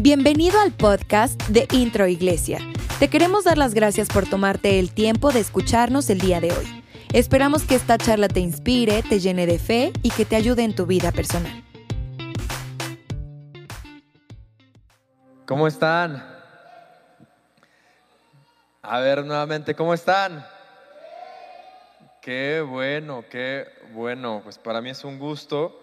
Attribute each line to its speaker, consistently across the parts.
Speaker 1: Bienvenido al podcast de Intro Iglesia. Te queremos dar las gracias por tomarte el tiempo de escucharnos el día de hoy. Esperamos que esta charla te inspire, te llene de fe y que te ayude en tu vida personal.
Speaker 2: ¿Cómo están? A ver nuevamente, ¿cómo están? Qué bueno, qué bueno. Pues para mí es un gusto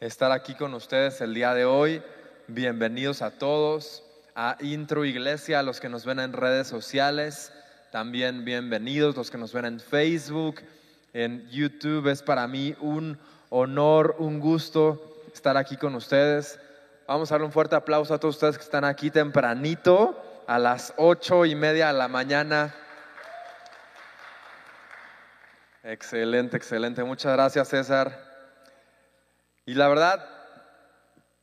Speaker 2: estar aquí con ustedes el día de hoy. Bienvenidos a todos, a Intro Iglesia, a los que nos ven en redes sociales, también bienvenidos los que nos ven en Facebook, en YouTube. Es para mí un honor, un gusto estar aquí con ustedes. Vamos a darle un fuerte aplauso a todos ustedes que están aquí tempranito, a las ocho y media de la mañana. Excelente, excelente. Muchas gracias, César. Y la verdad,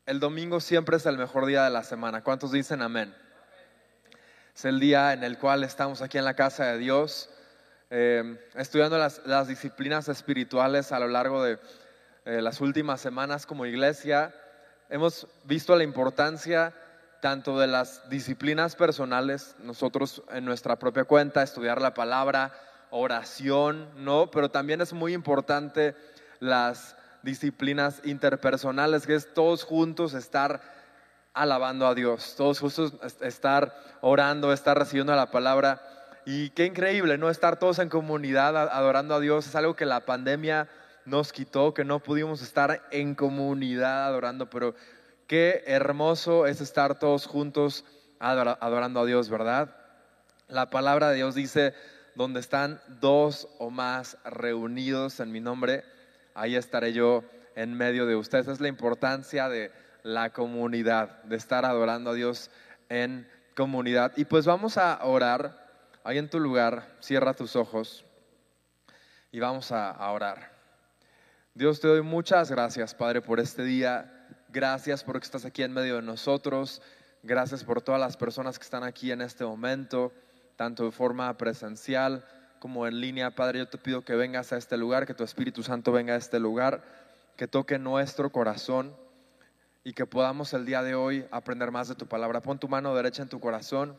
Speaker 2: el domingo siempre es el mejor día de la semana. ¿Cuántos dicen amén? Es el día en el cual estamos aquí en la casa de Dios, eh, estudiando las, disciplinas espirituales a lo largo de eh, las últimas semanas como iglesia. Hemos visto la importancia tanto de las disciplinas personales, nosotros en nuestra propia cuenta, estudiar la palabra, oración, ¿no? Pero también es muy importante las disciplinas interpersonales, que es todos juntos estar alabando a Dios, todos juntos estar orando, estar recibiendo la palabra. Y qué increíble, ¿no? Estar todos en comunidad adorando a Dios. Es algo que la pandemia nos quitó, que no pudimos estar en comunidad adorando, pero qué hermoso es estar todos juntos adorando a Dios, ¿verdad? La palabra de Dios dice, donde están dos o más reunidos en mi nombre, ahí estaré yo en medio de ustedes. es la importancia de la comunidad, de estar adorando a Dios en comunidad. Y pues vamos a orar. Ahí en tu lugar, cierra tus ojos y vamos a, orar. Dios, te doy muchas gracias, Padre, por este día. Gracias porque estás aquí en medio de nosotros. Gracias por todas las personas que están aquí en este momento, tanto de forma presencial como en línea, Padre, yo te pido que vengas a este lugar, que tu Espíritu Santo venga a este lugar, que toque nuestro corazón y que podamos el día de hoy aprender más de tu palabra. Pon tu mano derecha en tu corazón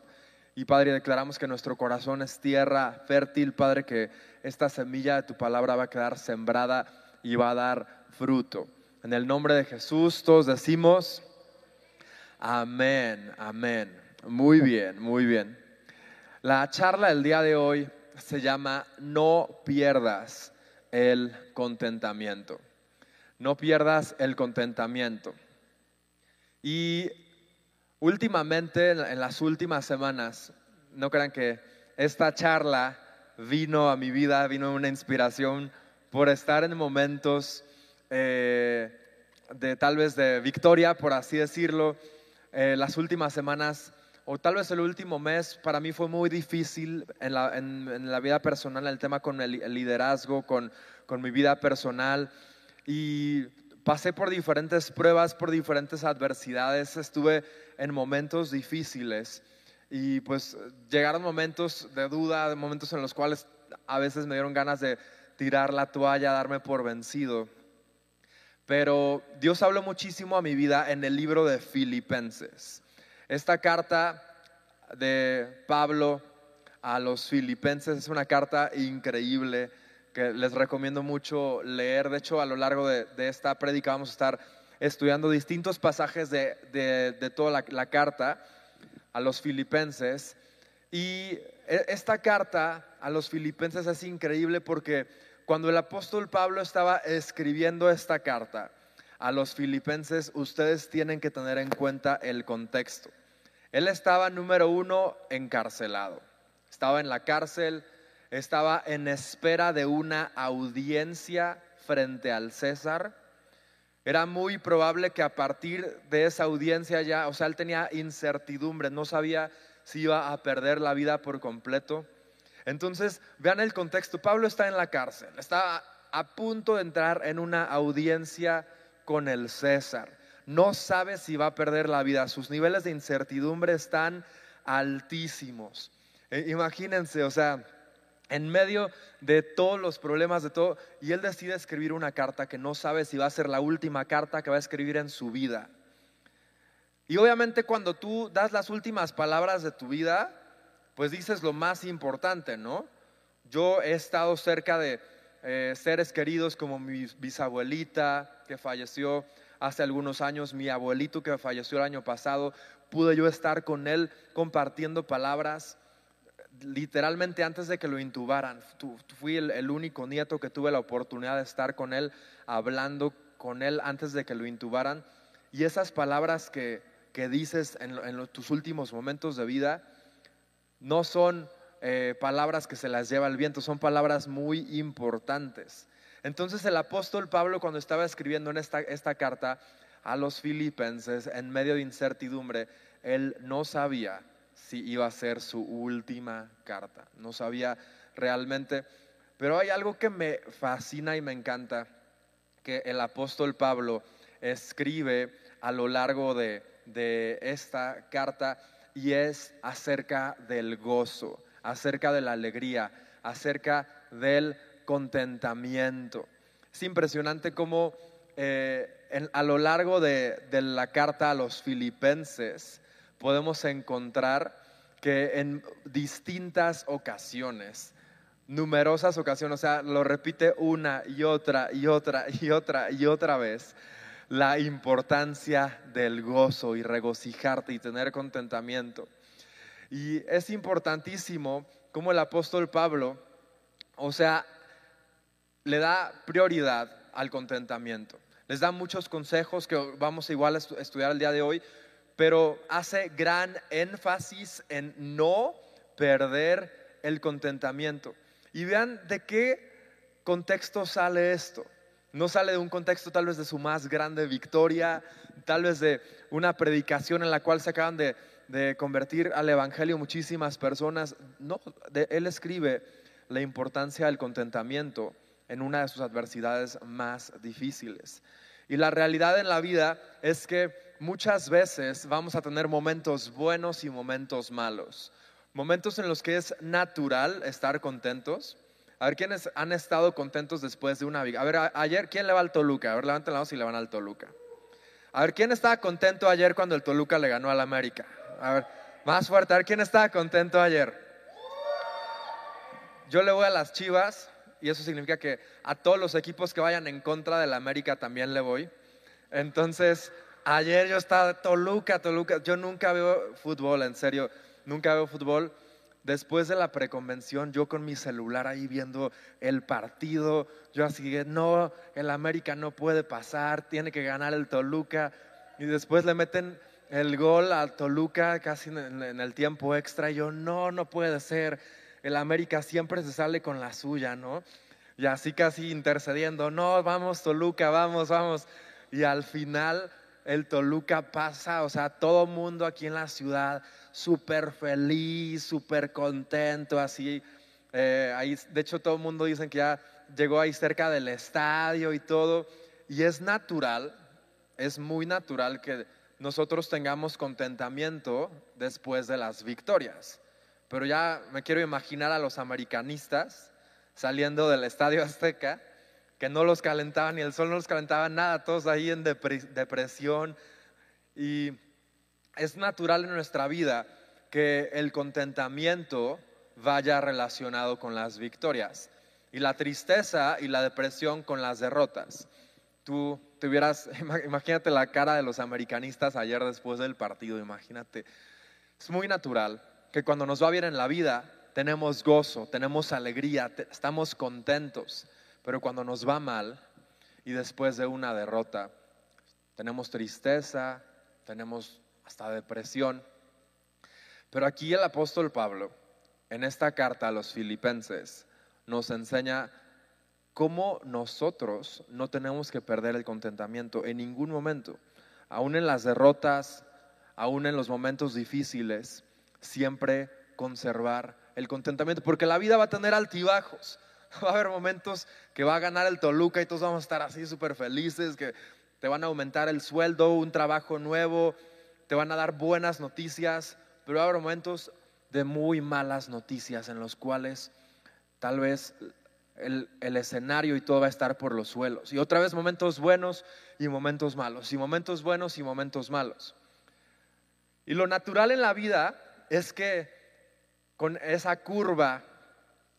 Speaker 2: y Padre, declaramos que nuestro corazón es tierra fértil, Padre, que esta semilla de tu palabra va a quedar sembrada y va a dar fruto. En el nombre de Jesús todos decimos, amén, amén. Muy bien, muy bien. La charla del día de hoy se llama No pierdas el contentamiento. No pierdas el contentamiento. Y últimamente, en las últimas semanas, no crean que esta charla vino a mi vida, vino una inspiración por estar en momentos eh, de tal vez de victoria, por así decirlo. Eh, las últimas semanas o tal vez el último mes para mí fue muy difícil en la, vida personal, el tema con el, liderazgo, con, con, mi vida personal. Y pasé por diferentes pruebas, por diferentes adversidades, estuve en momentos difíciles. Y pues llegaron momentos de duda, momentos en los cuales a veces me dieron ganas de tirar la toalla, darme por vencido. Pero Dios habló muchísimo a mi vida en el libro de Filipenses. Esta carta de Pablo a los filipenses es una carta increíble que les recomiendo mucho leer. De hecho, a lo largo de, esta prédica vamos a estar estudiando distintos pasajes de, toda la, carta a los filipenses. Y e, esta carta a los filipenses es increíble porque cuando el apóstol Pablo estaba escribiendo esta carta, a los filipenses, ustedes tienen que tener en cuenta el contexto. Él estaba, número uno, encarcelado. Estaba en la cárcel, estaba en espera de una audiencia frente al César. Era muy probable que a partir de esa audiencia ya, o sea, él tenía incertidumbre, no sabía si iba a perder la vida por completo. Entonces, vean el contexto. Pablo está en la cárcel, está a punto de entrar en una audiencia con el César. No sabe si va a perder la vida. Sus niveles de incertidumbre están altísimos. Eh, imagínense, o sea, en medio de todos los problemas, de todo, y él decide escribir una carta que no sabe si va a ser la última carta que va a escribir en su vida. Y obviamente cuando tú das las últimas palabras de tu vida, pues dices lo más importante, ¿no? Yo he estado cerca de eh, seres queridos como mi bisabuelita que falleció hace algunos años, mi abuelito que falleció el año pasado, pude yo estar con él compartiendo palabras literalmente antes de que lo intubaran. Fui el, único nieto que tuve la oportunidad de estar con él, hablando con él antes de que lo intubaran. Y esas palabras que, dices en, tus últimos momentos de vida no son eh, palabras que se las lleva el viento, son palabras muy importantes. Entonces el apóstol Pablo cuando estaba escribiendo en esta, esta carta a los filipenses en medio de incertidumbre, él no sabía si iba a ser su última carta. No sabía realmente, pero hay algo que me fascina y me encanta, que el apóstol Pablo escribe a lo largo de, esta carta y es acerca del gozo, acerca de la alegría, acerca del contentamiento. Es impresionante cómo eh, a lo largo de, la carta a los filipenses, podemos encontrar que en distintas ocasiones, numerosas ocasiones, o sea, lo repite una y otra y otra y otra y otra vez, la importancia del gozo y regocijarte y tener contentamiento. Y es importantísimo como el apóstol Pablo, o sea, le da prioridad al contentamiento. Les da muchos consejos que vamos igual a estudiar el día de hoy, pero hace gran énfasis en no perder el contentamiento. Y vean de qué contexto sale esto. No sale de un contexto tal vez de su más grande victoria, tal vez de una predicación en la cual se acaban de, convertir al Evangelio muchísimas personas. No, él escribe la importancia del contentamiento en una de sus adversidades más difíciles. Y la realidad en la vida es que muchas veces vamos a tener momentos buenos y momentos malos. Momentos en los que es natural estar contentos. A ver, ¿quiénes han estado contentos después de una? A ver, ayer, ¿quién le va al Toluca? A ver, levanten la mano si le van al Toluca. A ver, ¿quién estaba contento ayer cuando el Toluca le ganó al América? A ver, más fuerte. A ver, ¿quién estaba contento ayer? Yo le voy a las Chivas y eso significa que a todos los equipos que vayan en contra del América también le voy. Entonces, Ayer yo estaba Toluca, Toluca. Yo nunca veo fútbol, en serio, nunca veo fútbol. Después de la preconvención, yo con mi celular ahí viendo el partido, yo así, no, el América no puede pasar, tiene que ganar el Toluca. Y después le meten el gol al Toluca casi en, el tiempo extra. Y yo, no, no puede ser. El América siempre se sale con la suya, ¿no? Y así casi intercediendo, no, vamos Toluca, vamos, vamos. Y al final el Toluca pasa, o sea, todo mundo aquí en la ciudad súper feliz, súper contento, así. Eh, ahí, de hecho, todo mundo dice que ya llegó ahí cerca del estadio y todo. Y es natural, es muy natural que nosotros tengamos contentamiento después de las victorias. Pero ya me quiero imaginar a los americanistas saliendo del estadio Azteca que no los calentaba ni el sol no los calentaba nada, todos ahí en depresión. Y es natural en nuestra vida que el contentamiento vaya relacionado con las victorias y la tristeza y la depresión con las derrotas. Tú tuvieras, imagínate la cara de los americanistas ayer después del partido, imagínate. Es muy natural que cuando nos va bien en la vida tenemos gozo, tenemos alegría, estamos contentos. Pero cuando nos va mal y después de una derrota, tenemos tristeza, tenemos hasta depresión. Pero aquí el apóstol Pablo, en esta carta a los filipenses, nos enseña cómo nosotros no tenemos que perder el contentamiento en ningún momento, aún en las derrotas, aún en los momentos difíciles, siempre conservar el contentamiento, porque la vida va a tener altibajos. Va a haber momentos que va a ganar el Toluca y todos vamos a estar así súper felices, que te van a aumentar el sueldo, un trabajo nuevo, te van a dar buenas noticias, pero va a haber momentos de muy malas noticias en los cuales tal vez el, el, escenario y todo va a estar por los suelos. Y otra vez momentos buenos y momentos malos, y momentos buenos y momentos malos. Y lo natural en la vida es que con esa curva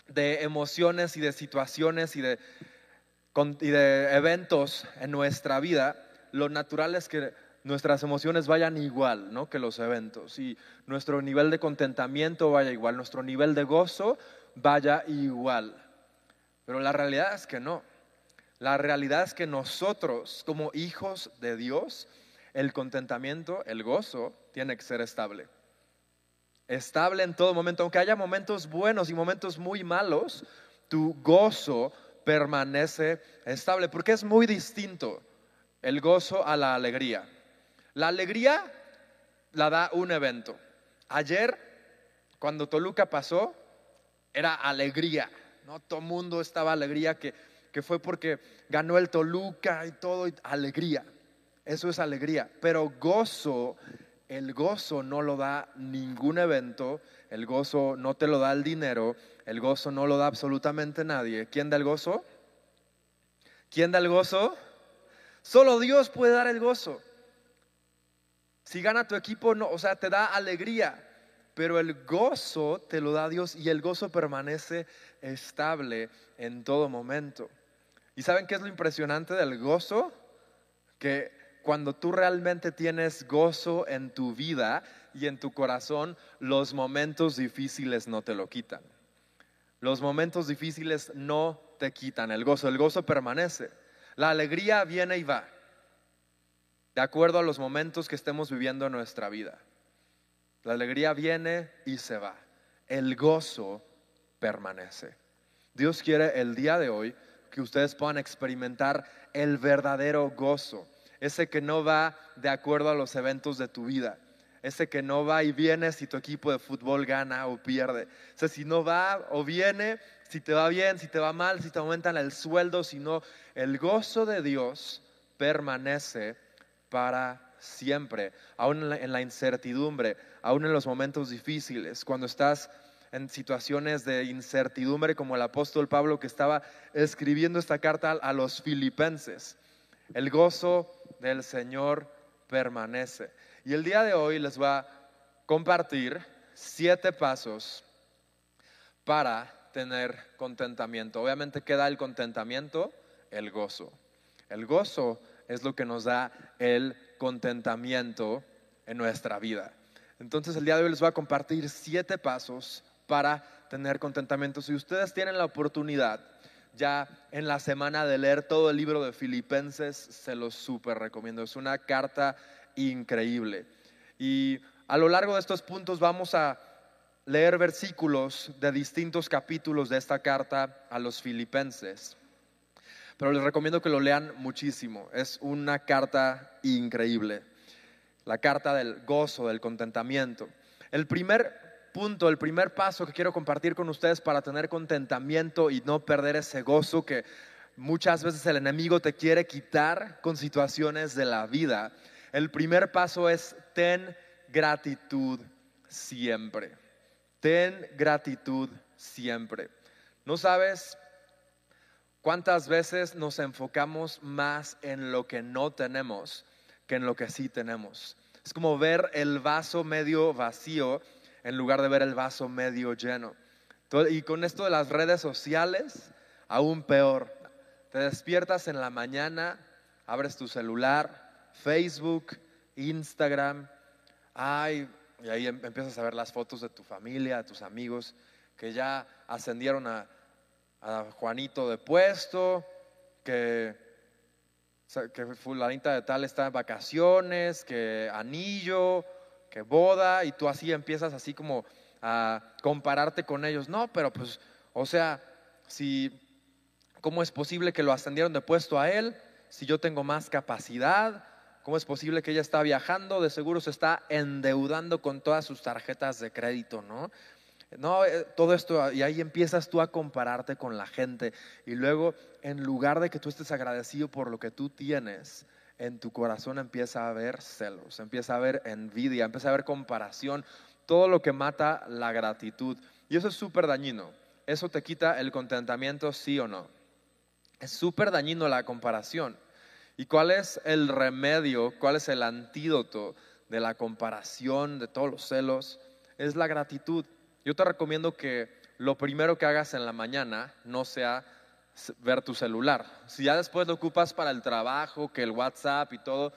Speaker 2: de emociones y de situaciones y de, eventos en nuestra vida, lo natural es que nuestras emociones vayan igual ¿no? que los eventos y nuestro nivel de contentamiento vaya igual, nuestro nivel de gozo vaya igual. Pero la realidad es que no. La realidad es que nosotros, como hijos de Dios, el contentamiento, el gozo, tiene que ser estable. Estable en todo momento, aunque haya momentos buenos y momentos muy malos, tu gozo permanece estable, porque es muy distinto el gozo a la alegría. La alegría la da un evento. Ayer, cuando Toluca pasó, era alegría, ¿no? Todo mundo estaba alegría que, que fue porque ganó el Toluca y todo, alegría. Eso es alegría. Pero gozo, el gozo no lo da ningún evento, el gozo no te lo da el dinero, el gozo no lo da absolutamente nadie. ¿Quién da el gozo? ¿Quién da el gozo? Solo Dios puede dar el gozo. Si gana tu equipo, no, o sea, te da alegría, pero el gozo te lo da Dios y el gozo permanece estable en todo momento. ¿Y saben qué es lo impresionante del gozo? Que cuando tú realmente tienes gozo en tu vida y en tu corazón, los momentos difíciles no te lo quitan. Los momentos difíciles no te quitan el gozo, el gozo permanece. La alegría viene y va, de acuerdo a los momentos que estemos viviendo en nuestra vida. La alegría viene y se va. El gozo permanece. Dios quiere el día de hoy que ustedes puedan experimentar el verdadero gozo ese que no va de acuerdo a los eventos de tu vida, ese que no va y viene si tu equipo de fútbol gana o pierde, ese si no va o viene, si te va bien, si te va mal, si te aumentan el sueldo, sino el gozo de Dios permanece para siempre, aún en la incertidumbre, aún en los momentos difíciles, cuando estás en situaciones de incertidumbre como el apóstol Pablo que estaba escribiendo esta carta a los filipenses. El gozo del Señor permanece. Y el día de hoy les voy a compartir siete pasos para tener contentamiento. Obviamente, ¿qué da el contentamiento? El gozo. El gozo es lo que nos da el contentamiento en nuestra vida. Entonces, el día de hoy les voy a compartir siete pasos para tener contentamiento. Si ustedes tienen la oportunidad ya en la semana de leer todo el libro de Filipenses, se los súper recomiendo. Es una carta increíble. Y a lo largo de estos puntos vamos a leer versículos de distintos capítulos de esta carta a los filipenses. Pero les recomiendo que lo lean muchísimo. Es una carta increíble. La carta del gozo, del contentamiento. El primer el primer paso que quiero compartir con ustedes para tener contentamiento y no perder ese gozo que muchas veces el enemigo te quiere quitar con situaciones de la vida. El primer paso es ten gratitud siempre. Ten gratitud siempre. ¿No sabes cuántas veces nos enfocamos más en lo que no tenemos que en lo que sí tenemos? Es como ver el vaso medio vacío en lugar de ver el vaso medio lleno. Y con esto de las redes sociales, aún peor. Te despiertas en la mañana, abres tu celular, Facebook, Instagram, ay, y ahí em, empiezas a ver las fotos de tu familia, de tus amigos, que ya ascendieron a, Juanito de puesto, que, que fulanita de tal está en vacaciones, que anillo, que boda, y tú así empiezas así como a compararte con ellos. No, pero pues, o sea, si, ¿cómo es posible que lo ascendieron de puesto a él? Si yo tengo más capacidad, ¿cómo es posible que ella está viajando? De seguro se está endeudando con todas sus tarjetas de crédito, ¿no? No, eh, todo esto, y ahí empiezas tú a compararte con la gente. Y luego, en lugar de que tú estés agradecido por lo que tú tienes, en tu corazón empieza a haber celos, empieza a haber envidia, empieza a haber comparación, todo lo que mata la gratitud. Y eso es súper dañino. Eso te quita el contentamiento, sí o no. Es súper dañino la comparación. ¿Y cuál es el remedio, cuál es el antídoto de la comparación, de todos los celos, es la gratitud. Yo te recomiendo que lo primero que hagas en la mañana no sea ver tu celular. Si ya después lo ocupas para el trabajo, que el WhatsApp y todo,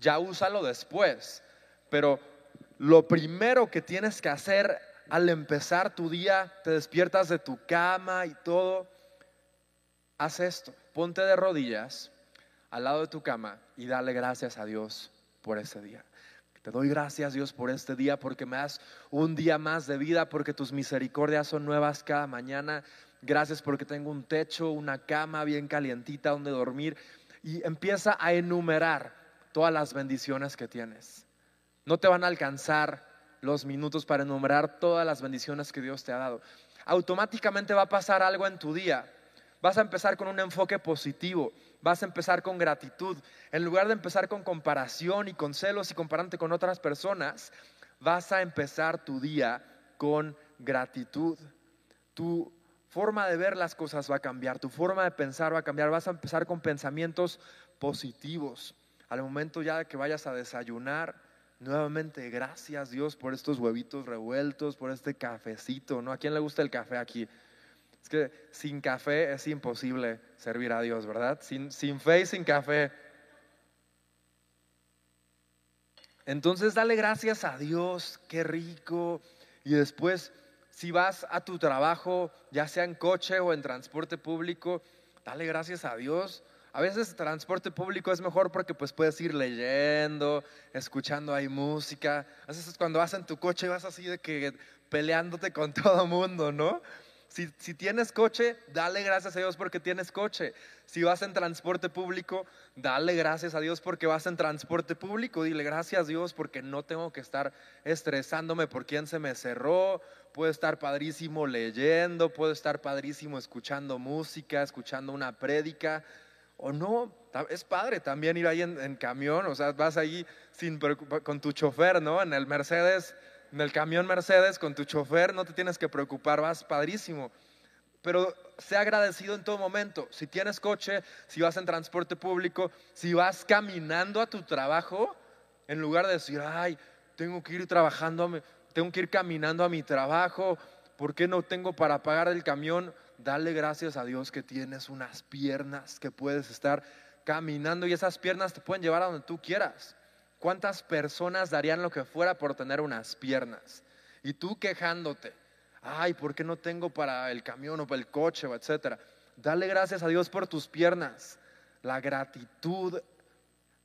Speaker 2: ya úsalo después. Pero lo primero que tienes que hacer al empezar tu día, te despiertas de tu cama y todo, haz esto, ponte de rodillas al lado de tu cama y dale gracias a Dios por ese día. Te doy gracias Dios por este día, porque me das un día más de vida, porque tus misericordias son nuevas cada mañana. Gracias porque tengo un techo, una cama bien calientita donde dormir. Y empieza a enumerar todas las bendiciones que tienes. No te van a alcanzar los minutos para enumerar todas las bendiciones que Dios te ha dado. Automáticamente va a pasar algo en tu día. Vas a empezar con un enfoque positivo, vas a empezar con gratitud. En lugar de empezar con comparación y con celos y compararte con otras personas, vas a empezar tu día con gratitud. Tu forma de ver las cosas va a cambiar, tu forma de pensar va a cambiar, vas a empezar con pensamientos positivos. Al momento ya que vayas a desayunar, nuevamente gracias Dios por estos huevitos revueltos, por este cafecito, ¿no? ¿A quién le gusta el café aquí? Es que sin café es imposible servir a Dios, ¿verdad? Sin, sin fe y sin café. Entonces dale gracias a Dios, qué rico. Y después, si vas a tu trabajo, ya sea en coche o en transporte público, dale gracias a Dios. A veces transporte público es mejor porque pues puedes ir leyendo, escuchando ahí música. A veces cuando vas en tu coche vas así de que peleándote con todo mundo, ¿no? Si, tienes coche, dale gracias a Dios porque tienes coche. Si vas en transporte público, dale gracias a Dios porque vas en transporte público. Dile gracias a Dios porque no tengo que estar estresándome por quién se me cerró. Puedo estar padrísimo leyendo, puedo estar padrísimo escuchando música, escuchando una prédica. O no, es padre también ir ahí en, camión, o sea, vas ahí sin, con tu chofer, ¿no? En el Mercedes en el camión Mercedes con tu chofer, no te tienes que preocupar, vas padrísimo. Pero sé agradecido en todo momento. Si tienes coche, si vas en transporte público, si vas caminando a tu trabajo, en lugar de decir, ay, tengo que ir trabajando, tengo que ir caminando a mi trabajo, ¿por qué no tengo para pagar el camión? Dale gracias a Dios que tienes unas piernas que puedes estar caminando y esas piernas te pueden llevar a donde tú quieras. ¿Cuántas personas darían lo que fuera por tener unas piernas? Y tú quejándote, ay, ¿por qué no tengo para el camión o para el coche o etcétera? Dale gracias a Dios por tus piernas. La gratitud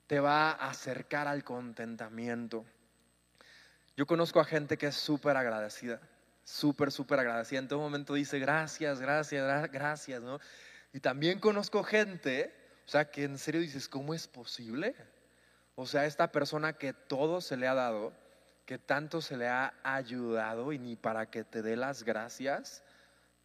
Speaker 2: te va a acercar al contentamiento. Yo conozco a gente que es súper agradecida, súper, súper agradecida. En todo momento dice gracias, gracias, gracias, ¿no? Y también conozco gente, o sea, que en serio dices, ¿cómo es posible? O sea, esta persona que todo se le ha dado, que tanto se le ha ayudado y ni para que te dé las gracias,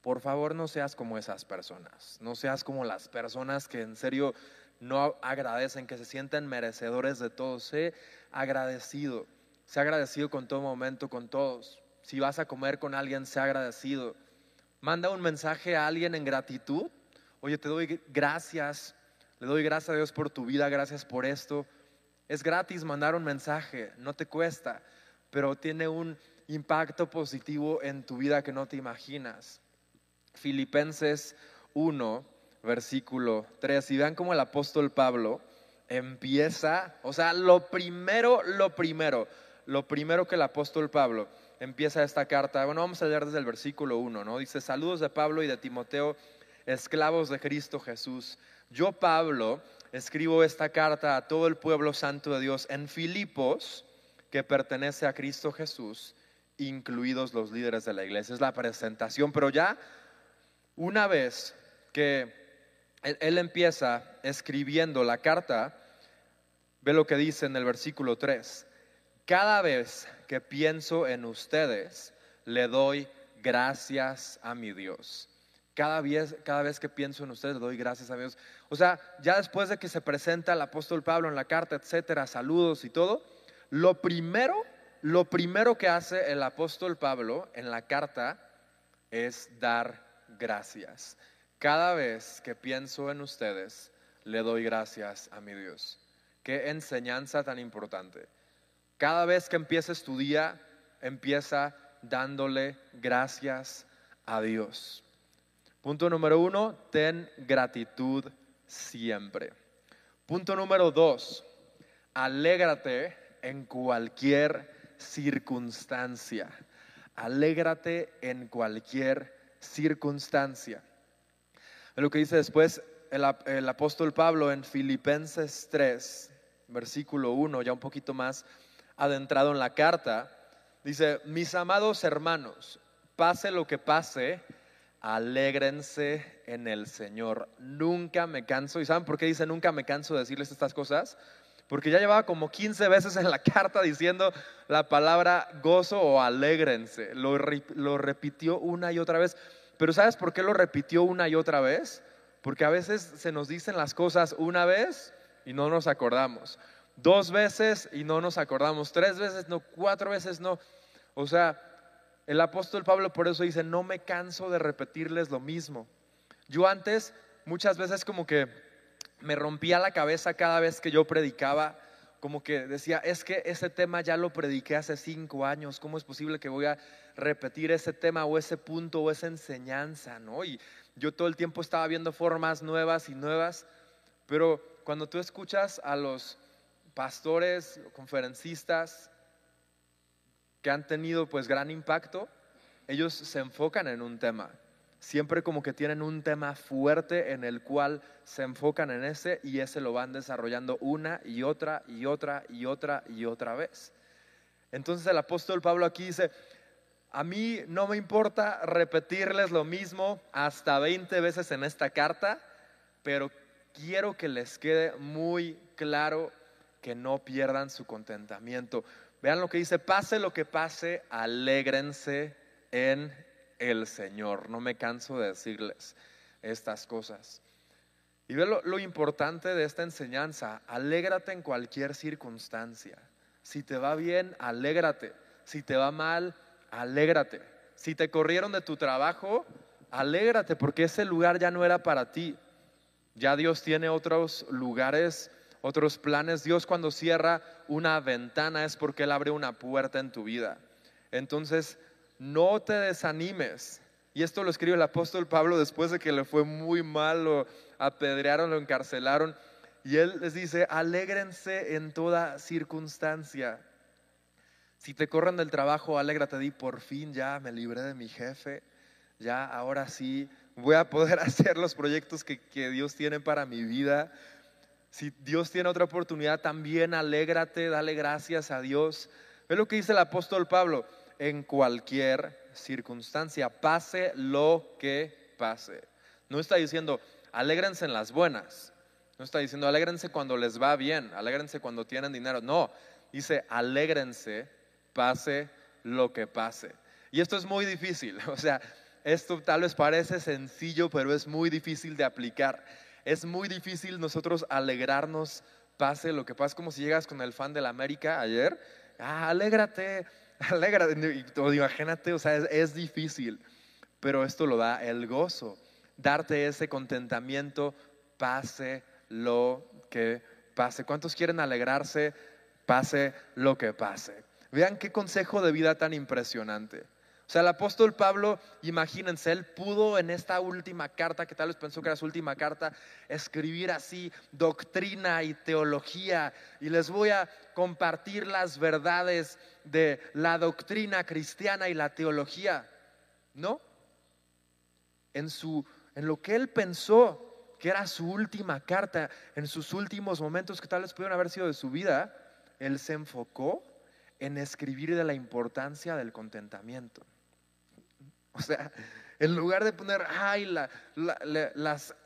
Speaker 2: por favor no seas como esas personas. No seas como las personas que en serio no agradecen, que se sienten merecedores de todo. Sé agradecido. Sé agradecido con todo momento, con todos. Si vas a comer con alguien, sé agradecido. Manda un mensaje a alguien en gratitud. Oye, te doy gracias. Le doy gracias a Dios por tu vida, gracias por esto. Es gratis mandar un mensaje, no te cuesta, pero tiene un impacto positivo en tu vida que no te imaginas. Filipenses 1, versículo 3. Y vean cómo el apóstol Pablo empieza, o sea, lo primero, lo primero, lo primero que el apóstol Pablo empieza esta carta. Bueno, vamos a leer desde el versículo 1, ¿no? Dice, saludos de Pablo y de Timoteo, esclavos de Cristo Jesús. Yo, Pablo, escribo esta carta a todo el pueblo santo de Dios en Filipos, que pertenece a Cristo Jesús, incluidos los líderes de la iglesia. Es la presentación, pero ya una vez que él, empieza escribiendo la carta, ve lo que dice en el versículo 3. Cada vez que pienso en ustedes, le doy gracias a mi Dios. Cada vez, cada vez que pienso en ustedes, le doy gracias a Dios. O sea, ya después de que se presenta el apóstol Pablo en la carta, etcétera, saludos y todo, lo primero, lo primero que hace el apóstol Pablo en la carta es dar gracias. Cada vez que pienso en ustedes, le doy gracias a mi Dios. Qué enseñanza tan importante. Cada vez que empieces tu día, empieza dándole gracias a Dios. Punto número uno, ten gratitud siempre. Punto número dos, alégrate en cualquier circunstancia. Alégrate en cualquier circunstancia. Lo que dice después el, el apóstol Pablo en Filipenses 3, versículo 1, ya un poquito más adentrado en la carta, dice, mis amados hermanos, pase lo que pase, alégrense en el Señor. Nunca me canso. ¿Y saben por qué dice nunca me canso de decirles estas cosas? Porque ya llevaba como 15 veces en la carta diciendo la palabra gozo o alégrense. Lo, lo repitió una y otra vez. Pero ¿sabes por qué lo repitió una y otra vez? Porque a veces se nos dicen las cosas una vez y no nos acordamos. Dos veces y no nos acordamos. Tres veces no, cuatro veces no. O sea, el apóstol Pablo por eso dice, no me canso de repetirles lo mismo. Yo antes muchas veces como que me rompía la cabeza cada vez que yo predicaba, como que decía, es que ese tema ya lo prediqué hace cinco años, ¿cómo es posible que voy a repetir ese tema o ese punto o esa enseñanza? ¿no? Y yo todo el tiempo estaba viendo formas nuevas y nuevas, pero cuando tú escuchas a los pastores, conferencistas, que han tenido pues gran impacto, ellos se enfocan en un tema. Siempre como que tienen un tema fuerte en el cual se enfocan en ese y ese lo van desarrollando una y otra y otra y otra y otra vez. Entonces el apóstol Pablo aquí dice, a mí no me importa repetirles lo mismo hasta 20 veces en esta carta, pero quiero que les quede muy claro que no pierdan su contentamiento. Vean lo que dice, pase lo que pase, alégrense en el Señor. No me canso de decirles estas cosas. Y ve lo, importante de esta enseñanza, alégrate en cualquier circunstancia. Si te va bien, alégrate. Si te va mal, alégrate. Si te corrieron de tu trabajo, alégrate porque ese lugar ya no era para ti. Ya Dios tiene otros lugares otros planes. Dios cuando cierra una ventana es porque Él abre una puerta en tu vida. Entonces, no te desanimes. Y esto lo escribe el apóstol Pablo después de que le fue muy mal, lo apedrearon, lo encarcelaron. Y él les dice, alégrense en toda circunstancia. Si te corren del trabajo, alégrate, di, por fin ya me libré de mi jefe, ya ahora sí voy a poder hacer los proyectos que, que Dios tiene para mi vida. Si Dios tiene otra oportunidad, también alégrate, dale gracias a Dios. Ve lo que dice el apóstol Pablo, en cualquier circunstancia, pase lo que pase. No está diciendo, alégrense en las buenas. No está diciendo, alégrense cuando les va bien, alégrense cuando tienen dinero. No, dice, alégrense, pase lo que pase. Y esto es muy difícil. O sea, esto tal vez parece sencillo, pero es muy difícil de aplicar es muy difícil nosotros alegrarnos, pase lo que pasa, como si llegas con el fan de la América ayer, ah, alégrate, alégrate, imagínate, o sea, es, difícil, pero esto lo da el gozo, darte ese contentamiento, pase lo que pase. ¿Cuántos quieren alegrarse? Pase lo que pase. Vean qué consejo de vida tan impresionante. O sea, el apóstol Pablo, imagínense, él pudo en esta última carta, que tal vez pensó que era su última carta, escribir así doctrina y teología. Y les voy a compartir las verdades de la doctrina cristiana y la teología. ¿No? En, su, en lo que él pensó que era su última carta, en sus últimos momentos que tal vez pudieron haber sido de su vida, él se enfocó en escribir de la importancia del contentamiento. O sea, en lugar de poner, ay,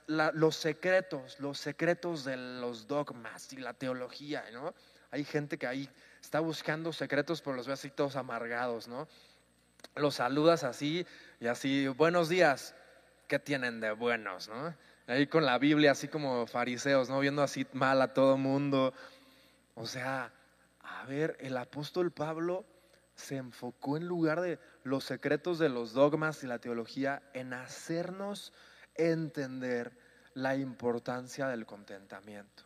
Speaker 2: los secretos, los secretos de los dogmas y la teología, ¿no? Hay gente que ahí está buscando secretos, pero los ve así todos amargados, ¿no? Los saludas así y así, buenos días, ¿qué tienen de buenos, no? Ahí con la Biblia, así como fariseos, ¿no? Viendo así mal a todo mundo. O sea, a ver, el apóstol Pablo se enfocó en lugar de los secretos de los dogmas y la teología en hacernos entender la importancia del contentamiento.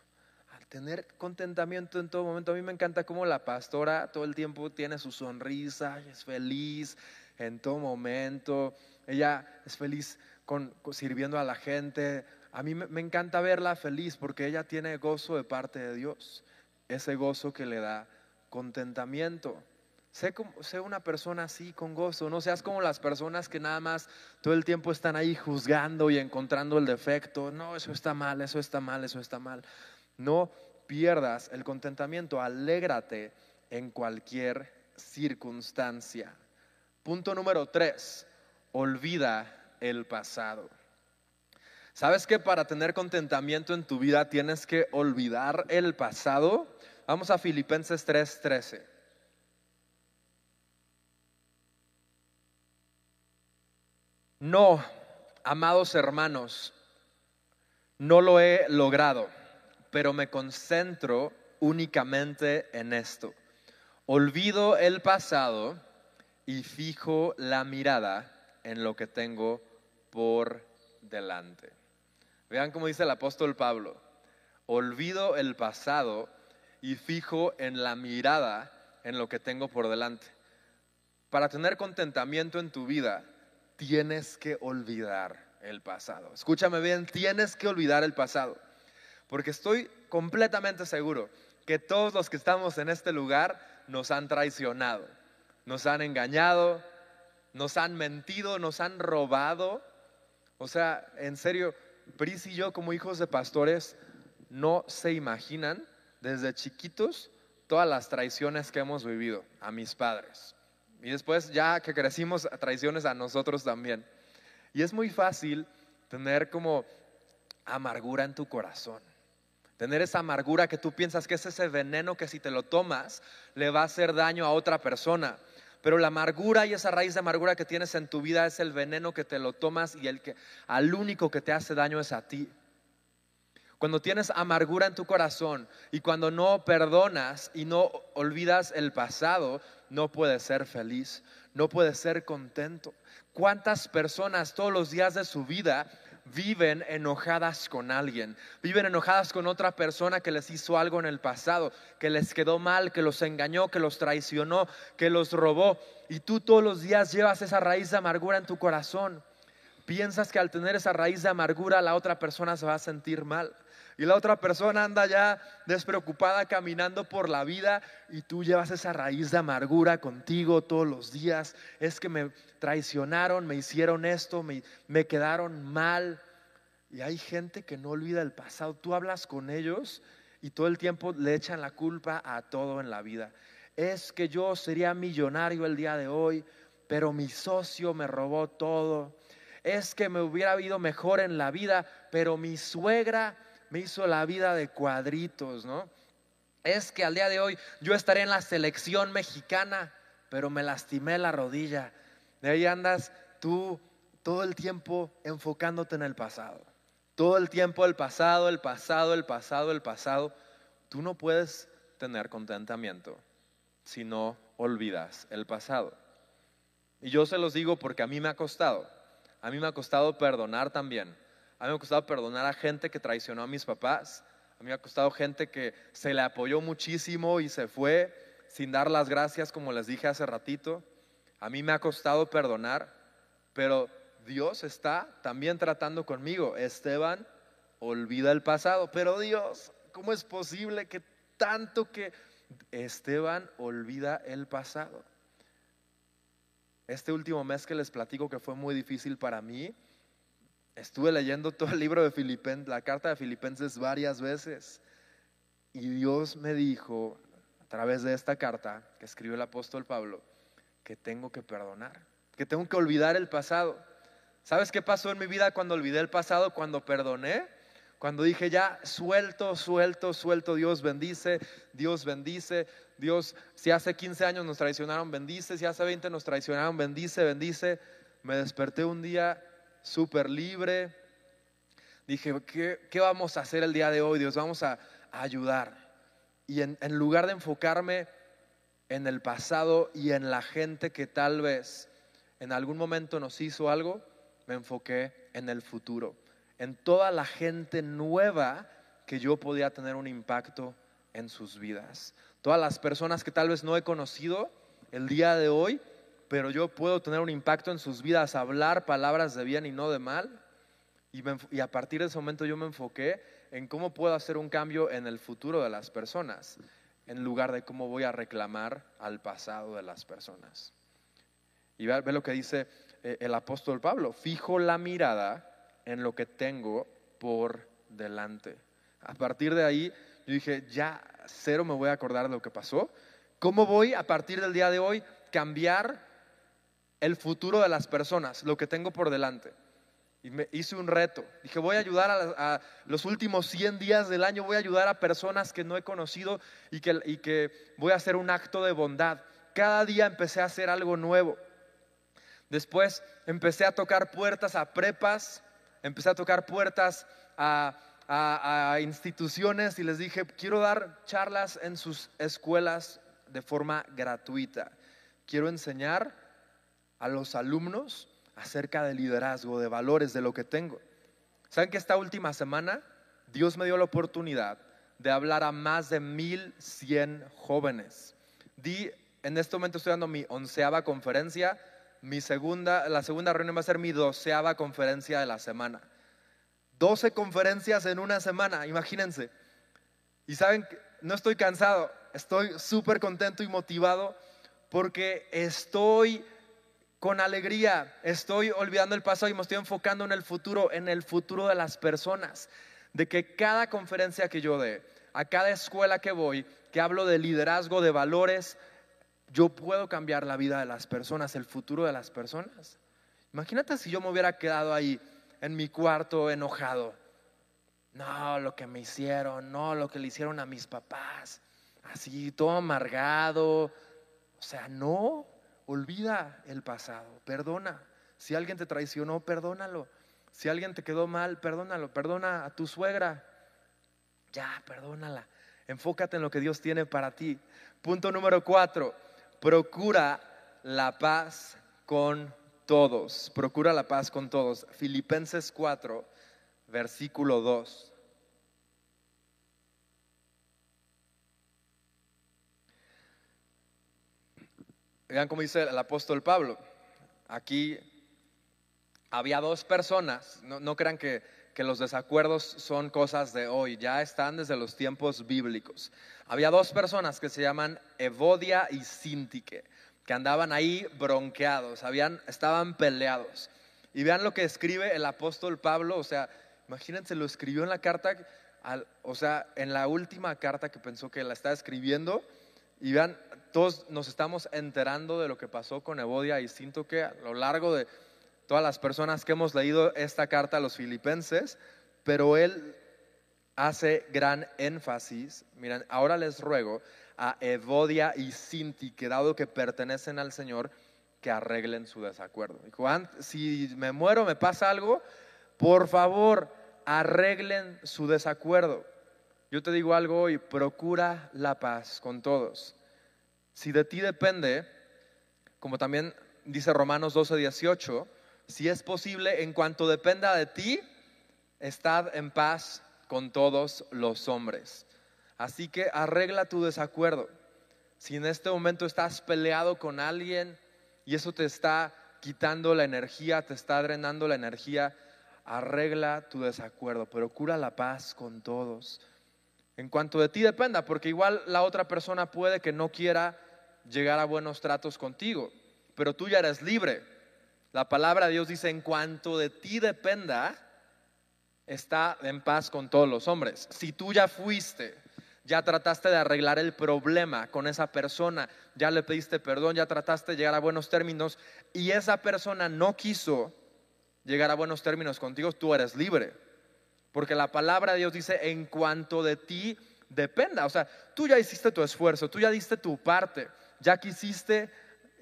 Speaker 2: tener contentamiento en todo momento. A mí me encanta cómo la pastora todo el tiempo tiene su sonrisa, es feliz en todo momento. Ella es feliz con, sirviendo a la gente. A mí me, encanta verla feliz porque ella tiene gozo de parte de Dios. Ese gozo que le da contentamiento. Sé, una persona así con gozo, no seas como las personas que nada más todo el tiempo están ahí juzgando y encontrando el defecto. No, eso está mal, eso está mal, eso está mal. No pierdas el contentamiento, alégrate en cualquier circunstancia. Punto número tres, olvida el pasado. ¿Sabes que para tener contentamiento en tu vida tienes que olvidar el pasado? Vamos a Filipenses 3:13. No, amados hermanos, no lo he logrado pero me concentro únicamente en esto. Olvido el pasado y fijo la mirada en lo que tengo por delante. Vean cómo dice el apóstol Pablo. Olvido el pasado y fijo en la mirada en lo que tengo por delante. Para tener contentamiento en tu vida, tienes que olvidar el pasado. Escúchame bien, tienes que olvidar el pasado. Porque estoy completamente seguro que todos los que estamos en este lugar nos han traicionado, nos han engañado, nos han mentido, nos han robado. O sea, en serio, Pris y yo como hijos de pastores no se imaginan desde chiquitos todas las traiciones que hemos vivido a mis padres. Y después ya que crecimos, traiciones a nosotros también. Y es muy fácil tener como amargura en tu corazón Tener esa amargura que tú piensas que es ese veneno que si te lo tomas le va a hacer daño a otra persona. Pero la amargura y esa raíz de amargura que tienes en tu vida es el veneno que te lo tomas y el que al único que te hace daño es a ti. Cuando tienes amargura en tu corazón y cuando no perdonas y no olvidas el pasado, no puedes ser feliz, no puedes ser contento. ¿Cuántas personas todos los días de su vida viven enojadas con alguien, viven enojadas con otra persona que les hizo algo en el pasado, que les quedó mal, que los engañó, que los traicionó, que los robó. Y tú todos los días llevas esa raíz de amargura en tu corazón. Piensas que al tener esa raíz de amargura la otra persona se va a sentir mal. Y la otra persona anda ya despreocupada caminando por la vida y tú llevas esa raíz de amargura contigo todos los días. Es que me traicionaron, me hicieron esto, me, me quedaron mal. Y hay gente que no olvida el pasado. Tú hablas con ellos y todo el tiempo le echan la culpa a todo en la vida. Es que yo sería millonario el día de hoy, pero mi socio me robó todo. Es que me hubiera habido mejor en la vida, pero mi suegra me hizo la vida de cuadritos, ¿no? Es que al día de hoy yo estaré en la selección mexicana, pero me lastimé la rodilla. De ahí andas tú todo el tiempo enfocándote en el pasado. Todo el tiempo el pasado, el pasado, el pasado, el pasado. Tú no puedes tener contentamiento si no olvidas el pasado. Y yo se los digo porque a mí me ha costado. A mí me ha costado perdonar también. A mí me ha costado perdonar a gente que traicionó a mis papás. A mí me ha costado gente que se le apoyó muchísimo y se fue sin dar las gracias, como les dije hace ratito. A mí me ha costado perdonar, pero Dios está también tratando conmigo. Esteban, olvida el pasado. Pero Dios, ¿cómo es posible que tanto que Esteban olvida el pasado? Este último mes que les platico que fue muy difícil para mí, Estuve leyendo todo el libro de Filipenses, la carta de Filipenses varias veces. Y Dios me dijo, a través de esta carta que escribió el apóstol Pablo, que tengo que perdonar, que tengo que olvidar el pasado. ¿Sabes qué pasó en mi vida cuando olvidé el pasado? Cuando perdoné. Cuando dije ya, suelto, suelto, suelto, Dios bendice, Dios bendice, Dios, si hace 15 años nos traicionaron, bendice, si hace 20 nos traicionaron, bendice, bendice. Me desperté un día súper libre. Dije, ¿qué, vamos a hacer el día de hoy? Dios, vamos a, ayudar. Y en lugar de enfocarme en el pasado y en la gente que tal vez en algún momento nos hizo algo, me enfoqué en el futuro, en toda la gente nueva que yo podía tener un impacto en sus vidas. Todas las personas que tal vez no he conocido el día de hoy, pero yo puedo tener un impacto en sus vidas, hablar palabras de bien y no de mal. Y, a partir de ese momento yo me enfoqué en cómo puedo hacer un cambio en el futuro de las personas, en lugar de cómo voy a reclamar al pasado de las personas. Y ve, lo que dice eh, el apóstol Pablo, fijo la mirada en lo que tengo por delante. A partir de ahí yo dije, ya cero me voy a acordar de lo que pasó. ¿Cómo voy a partir del día de hoy cambiar el futuro de las personas, lo que tengo por delante? Y me hice un reto. Dije, voy a ayudar a, los últimos 100 días del año, voy a ayudar a personas que no he conocido y que, y que voy a hacer un acto de bondad. Cada día empecé a hacer algo nuevo. Después empecé a tocar puertas a prepas, empecé a tocar puertas a a, instituciones y les dije, quiero dar charlas en sus escuelas de forma gratuita. Quiero enseñar a los alumnos acerca del liderazgo, de valores, de lo que tengo. ¿Saben que esta última semana Dios me dio la oportunidad de hablar a más de 1100 jóvenes? Di, en este momento estoy dando mi onceava conferencia, mi segunda, la segunda reunión va a ser mi doceava conferencia de la semana. 12 conferencias en una semana, imagínense. Y saben, no estoy cansado, estoy súper contento y motivado porque estoy con alegría, estoy olvidando el pasado y me estoy enfocando en el futuro, en el futuro de las personas. De que cada conferencia que yo dé, a cada escuela que voy, que hablo de liderazgo, de valores, yo puedo cambiar la vida de las personas, el futuro de las personas. Imagínate si yo me hubiera quedado ahí en mi cuarto enojado. No, lo que me hicieron, no, lo que le hicieron a mis papás. Así, todo amargado. O sea, no, olvida el pasado, perdona. Si alguien te traicionó, perdónalo. Si alguien te quedó mal, perdónalo. Perdona a tu suegra. Ya, perdónala. Enfócate en lo que Dios tiene para ti. Punto número cuatro, procura la paz con todos, procura la paz con todos. Filipenses 4, versículo 2. Vean cómo dice el apóstol Pablo. Aquí había dos personas, no, crean que, que, los desacuerdos son cosas de hoy, ya están desde los tiempos bíblicos. Había dos personas que se llaman Evodia y Sintique que andaban ahí bronqueados, habían, estaban peleados. Y vean lo que escribe el apóstol Pablo, o sea, imagínense, lo escribió en la carta, o sea, en la última carta que pensó que la estaba escribiendo, y vean, todos nos estamos enterando de lo que pasó con Evodia y siento que a lo largo de todas las personas que hemos leído esta carta a los filipenses, pero él hace gran énfasis, miren, ahora les ruego a Evodia y Sinti, que dado que pertenecen al Señor, que arreglen su desacuerdo. Dijo, si me muero, me pasa algo, por favor, arreglen su desacuerdo. Yo te digo algo hoy, procura la paz con todos. Si de ti depende, como también dice Romanos 12, 18, si es posible, en cuanto dependa de ti, estad en paz con todos los hombres. Así que arregla tu desacuerdo. Si en este momento estás peleado con alguien y eso te está quitando la energía, te está drenando la energía, arregla tu desacuerdo, pero cura la paz con todos. En cuanto de ti dependa, porque igual la otra persona puede que no quiera llegar a buenos tratos contigo, pero tú ya eres libre. La palabra de Dios dice, en cuanto de ti dependa, está en paz con todos los hombres. Si tú ya fuiste ya trataste de arreglar el problema con esa persona, ya le pediste perdón, ya trataste de llegar a buenos términos y esa persona no quiso llegar a buenos términos contigo, tú eres libre. Porque la palabra de Dios dice, en cuanto de ti dependa. O sea, tú ya hiciste tu esfuerzo, tú ya diste tu parte, ya quisiste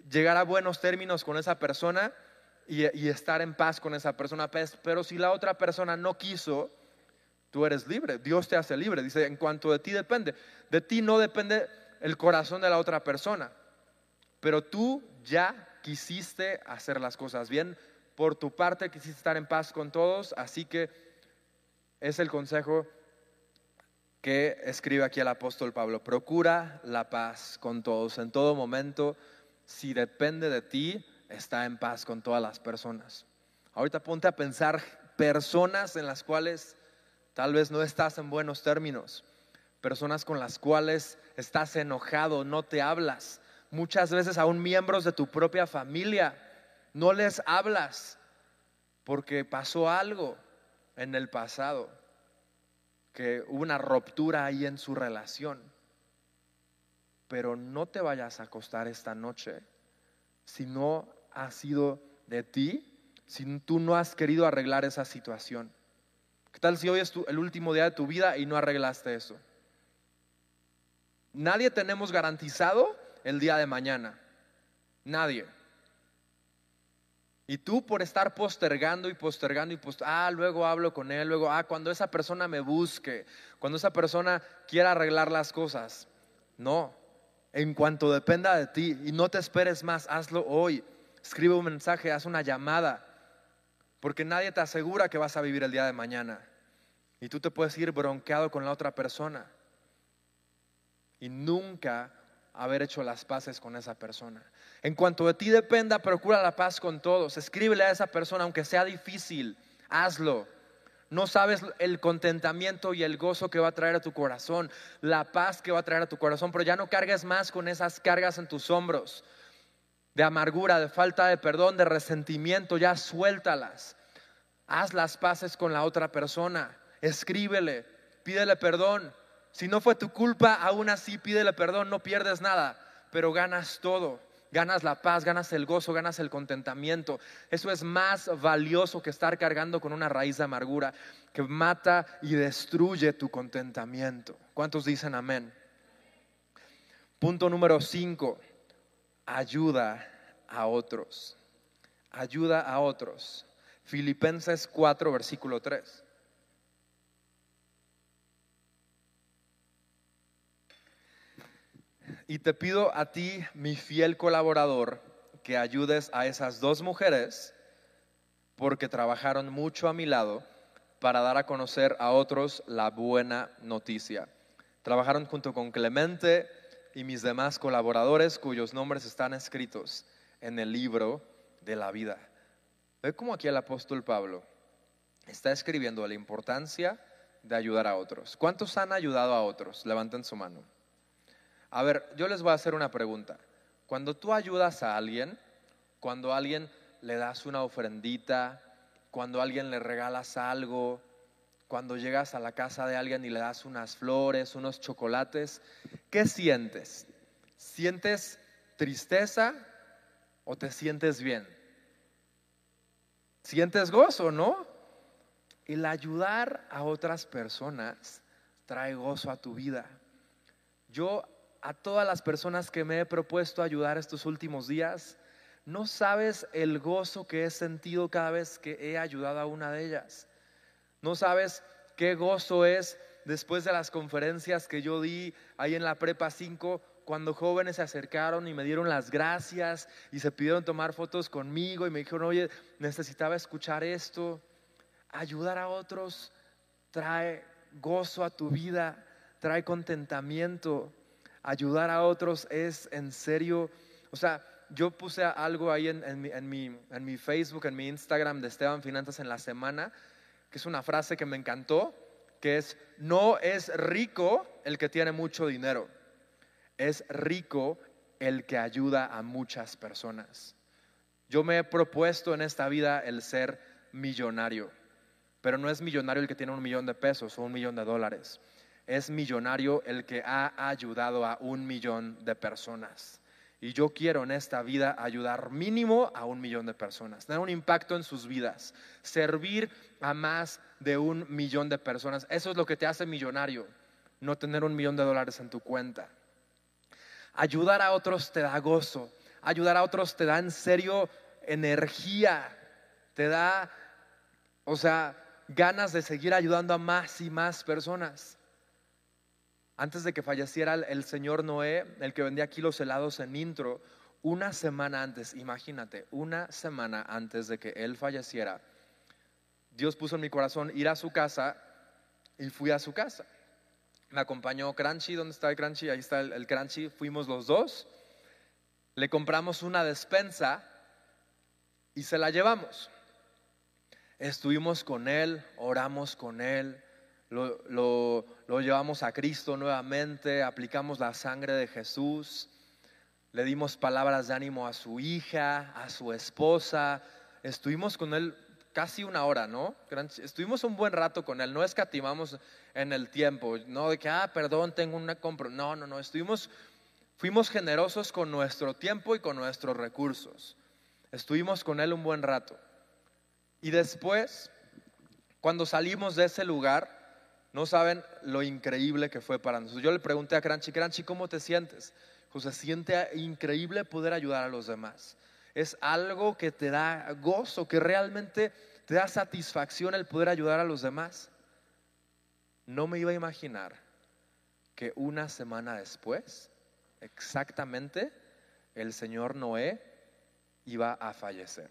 Speaker 2: llegar a buenos términos con esa persona y, y estar en paz con esa persona. Pero si la otra persona no quiso, tú eres libre, Dios te hace libre. Dice, en cuanto de ti depende, de ti no depende el corazón de la otra persona, pero tú ya quisiste hacer las cosas bien, por tu parte quisiste estar en paz con todos, así que es el consejo que escribe aquí el apóstol Pablo, procura la paz con todos, en todo momento, si depende de ti, está en paz con todas las personas. Ahorita ponte a pensar personas en las cuales tal vez no estás en buenos términos, personas con las cuales estás enojado, no te hablas, muchas veces aún miembros de tu propia familia, no les hablas porque pasó algo en el pasado, que hubo una ruptura ahí en su relación. Pero no te vayas a acostar esta noche si no ha sido de ti, si tú no has querido arreglar esa situación. ¿Qué tal si hoy es el último día de tu vida y no arreglaste eso? Nadie tenemos garantizado el día de mañana. Nadie. Y tú por estar postergando y postergando y postergando, ah, luego hablo con él, luego, ah, cuando esa persona me busque, cuando esa persona quiera arreglar las cosas. No, en cuanto dependa de ti y no te esperes más, hazlo hoy. Escribe un mensaje, haz una llamada, porque nadie te asegura que vas a vivir el día de mañana. Y tú te puedes ir bronqueado con la otra persona y nunca haber hecho las paces con esa persona. En cuanto de ti dependa, procura la paz con todos. Escríbele a esa persona, aunque sea difícil, hazlo. No sabes el contentamiento y el gozo que va a traer a tu corazón, la paz que va a traer a tu corazón, pero ya no cargues más con esas cargas en tus hombros, de amargura, de falta de perdón, de resentimiento, ya suéltalas. Haz las paces con la otra persona, escríbele, pídele perdón. Si no fue tu culpa, aún así pídele perdón, no pierdes nada, pero ganas todo ganas la paz, ganas el gozo, ganas el contentamiento. Eso es más valioso que estar cargando con una raíz de amargura que mata y destruye tu contentamiento. ¿Cuántos dicen amén? Punto número 5, ayuda a otros. Ayuda a otros. Filipenses 4, versículo 3. Y te pido a ti, mi fiel colaborador, que ayudes a esas dos mujeres porque trabajaron mucho a mi lado para dar a conocer a otros la buena noticia. Trabajaron junto con Clemente y mis demás colaboradores cuyos nombres están escritos en el libro de la vida. Ve cómo aquí el apóstol Pablo está escribiendo la importancia de ayudar a otros. ¿Cuántos han ayudado a otros? Levanten su mano. A ver, yo les voy a hacer una pregunta. Cuando tú ayudas a alguien, cuando alguien le das una ofrendita, cuando alguien le regalas algo, cuando llegas a la casa de alguien y le das unas flores, unos chocolates, ¿qué sientes? ¿Sientes tristeza o te sientes bien? ¿Sientes gozo, no? El ayudar a otras personas trae gozo a tu vida. Yo a todas las personas que me he propuesto ayudar estos últimos días, no sabes el gozo que he sentido cada vez que he ayudado a una de ellas. No sabes qué gozo es después de las conferencias que yo di ahí en la Prepa 5, cuando jóvenes se acercaron y me dieron las gracias y se pidieron tomar fotos conmigo y me dijeron, oye, necesitaba escuchar esto. Ayudar a otros trae gozo a tu vida, trae contentamiento ayudar a otros es en serio, o sea, yo puse algo ahí en, mi, Facebook, en mi Instagram de Esteban Finanzas en la semana, que es una frase que me encantó, que es, no es rico el que tiene mucho dinero, es rico el que ayuda a muchas personas. Yo me he propuesto en esta vida el ser millonario, pero no es millonario el que tiene un millón de pesos o un millón de dólares es millonario el que ha ayudado a un millón de personas. Y yo quiero en esta vida ayudar mínimo a un millón de personas, tener un impacto en sus vidas, servir a más de un millón de personas. Eso es lo que te hace millonario, no tener un millón de dólares en tu cuenta. Ayudar a otros te da gozo, ayudar a otros te da en serio energía, te da, o sea, ganas de seguir ayudando a más y más personas. Antes de que falleciera el señor Noé, el que vendía aquí los helados en intro, una semana antes, imagínate, una semana antes de que él falleciera, Dios puso en mi corazón ir a su casa y fui a su casa. me acompañó Crunchy, ¿dónde está el Crunchy? Ahí está el, el Crunchy, fuimos los dos, le compramos una despensa y se la llevamos. Estuvimos con él, oramos con él, lo, lo- lo llevamos a Cristo nuevamente, aplicamos la sangre de Jesús, le dimos palabras de ánimo a su hija, a su esposa, estuvimos con él casi una hora, ¿no? Estuvimos un buen rato con él, no escatimamos en el tiempo, no de que, ah, perdón, tengo una compra, no, no, no, estuvimos, fuimos generosos con nuestro tiempo y con nuestros recursos. Estuvimos con él un buen rato. Y después, cuando salimos de ese lugar, no saben lo increíble que fue para nosotros. Yo le pregunté a Crunchy, Crunchy, ¿cómo te sientes? Pues se siente increíble poder ayudar a los demás. Es algo que te da gozo, que realmente te da satisfacción el poder ayudar a los demás. No me iba a imaginar que una semana después, exactamente, el señor Noé iba a fallecer.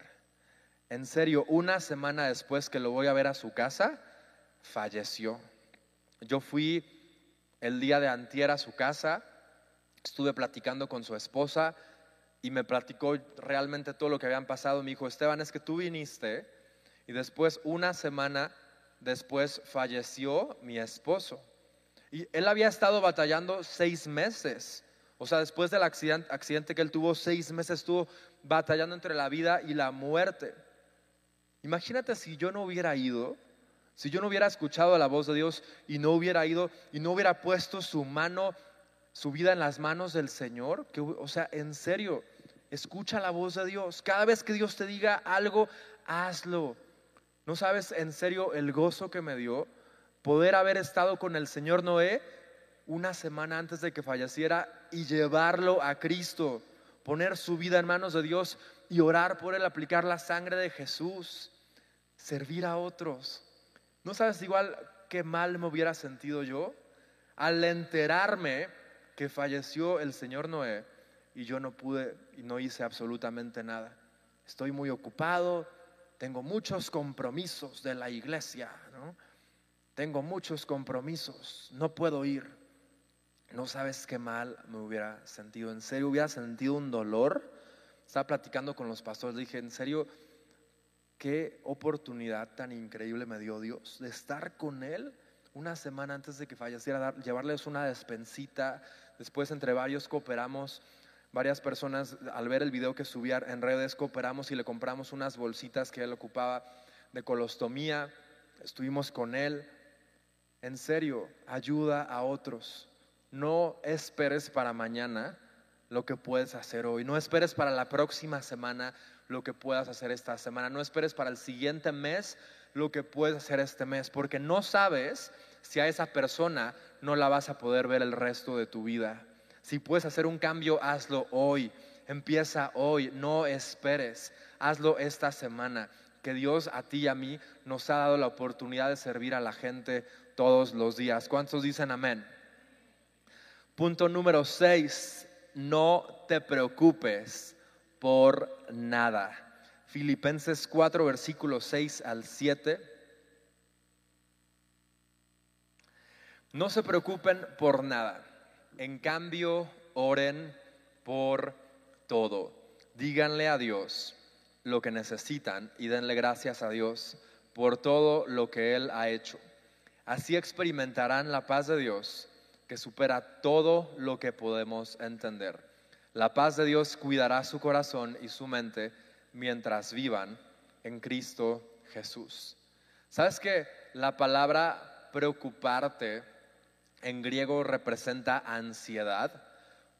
Speaker 2: En serio, una semana después que lo voy a ver a su casa, falleció. Yo fui el día de antier a su casa, estuve platicando con su esposa y me platicó realmente todo lo que habían pasado. Me dijo, Esteban, es que tú viniste y después, una semana después, falleció mi esposo. Y él había estado batallando seis meses. O sea, después del accidente, accidente que él tuvo, seis meses estuvo batallando entre la vida y la muerte. Imagínate si yo no hubiera ido, si yo no hubiera escuchado la voz de Dios y no hubiera ido y no hubiera puesto su mano, su vida en las manos del Señor. Que, o sea, en serio, escucha la voz de Dios. Cada vez que Dios te diga algo, hazlo. ¿No sabes en serio el gozo que me dio poder haber estado con el Señor Noé una semana antes de que falleciera y llevarlo a Cristo, poner su vida en manos de Dios y orar por él, aplicar la sangre de Jesús, servir a otros? ¿No sabes igual qué mal me hubiera sentido yo al enterarme que falleció el Señor Noé y yo no pude y no hice absolutamente nada? Estoy muy ocupado, tengo muchos compromisos de la iglesia, ¿no? Tengo muchos compromisos, no puedo ir. No sabes qué mal me hubiera sentido. En serio, hubiera sentido un dolor. Estaba platicando con los pastores, dije, en serio, qué oportunidad tan increíble me dio Dios de estar con Él una semana antes de que falleciera, dar- llevarles una despensita. Después, entre varios, cooperamos. Varias personas, al ver el video que subía en redes, cooperamos y le compramos unas bolsitas que él ocupaba de colostomía. Estuvimos con él. En serio, ayuda a otros. No esperes para mañana lo que puedes hacer hoy. No esperes para la próxima semana lo que puedas hacer esta semana. No esperes para el siguiente mes lo que puedes hacer este mes, porque no sabes si a esa persona no la vas a poder ver el resto de tu vida. Si puedes hacer un cambio, hazlo hoy. Empieza hoy, no esperes. Hazlo esta semana. Que Dios a ti y a mí nos ha dado la oportunidad de servir a la gente todos los días. ¿Cuántos dicen amén? Punto número 6. No te preocupes por nada. Filipenses 4, versículos 6 al 7. No se preocupen por nada. En cambio, oren por todo. Díganle a Dios lo que necesitan y denle gracias a Dios por todo lo que Él ha hecho. Así experimentarán la paz de Dios que supera todo lo que podemos entender. La paz de Dios cuidará su corazón y su mente mientras vivan en Cristo Jesús. ¿Sabes que la palabra preocuparte en griego representa ansiedad?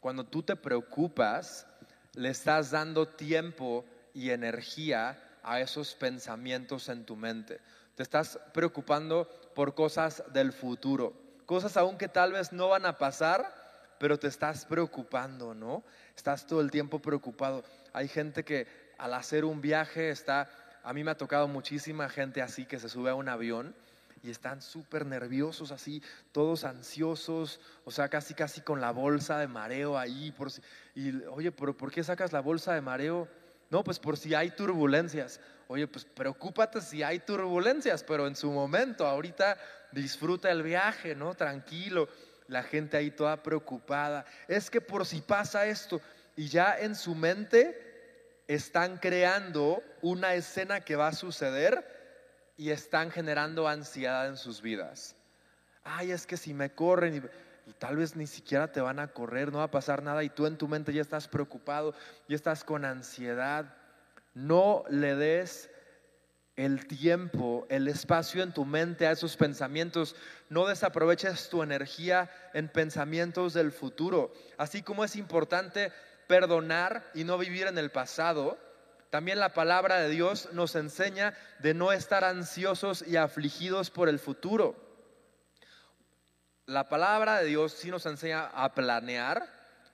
Speaker 2: Cuando tú te preocupas, le estás dando tiempo y energía a esos pensamientos en tu mente. Te estás preocupando por cosas del futuro, cosas aún que tal vez no van a pasar, pero te estás preocupando, ¿no? Estás todo el tiempo preocupado. Hay gente que al hacer un viaje está, a mí me ha tocado muchísima gente así que se sube a un avión y están súper nerviosos así, todos ansiosos, o sea, casi casi con la bolsa de mareo ahí. Por si, y oye, ¿pero por qué sacas la bolsa de mareo? No, pues por si hay turbulencias. Oye, pues preocúpate si hay turbulencias, pero en su momento, ahorita disfruta el viaje, ¿no? Tranquilo. La gente ahí toda preocupada. Es que por si pasa esto. Y ya en su mente están creando una escena que va a suceder y están generando ansiedad en sus vidas. Ay, es que si me corren y, y, tal vez ni siquiera te van a correr, no va a pasar nada y tú en tu mente ya estás preocupado, ya estás con ansiedad. No le des el tiempo, el espacio en tu mente a esos pensamientos. No desaproveches tu energía en pensamientos del futuro. Así como es importante perdonar y no vivir en el pasado, también la palabra de Dios nos enseña de no estar ansiosos y afligidos por el futuro. La palabra de Dios sí nos enseña a planear,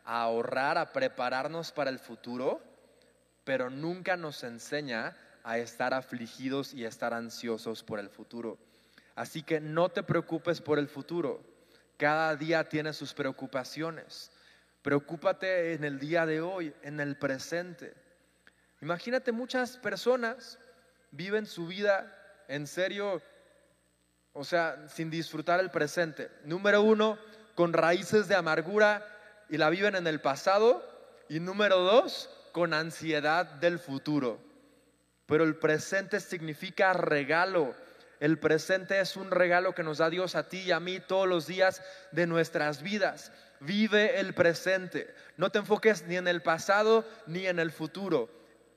Speaker 2: a ahorrar, a prepararnos para el futuro, pero nunca nos enseña a estar afligidos y estar ansiosos por el futuro. Así que no te preocupes por el futuro. Cada día tiene sus preocupaciones. Preocúpate en el día de hoy, en el presente. Imagínate muchas personas viven su vida en serio, o sea, sin disfrutar el presente. Número uno, con raíces de amargura y la viven en el pasado. Y número dos, con ansiedad del futuro pero el presente significa regalo. El presente es un regalo que nos da Dios a ti y a mí todos los días de nuestras vidas. Vive el presente. No te enfoques ni en el pasado ni en el futuro.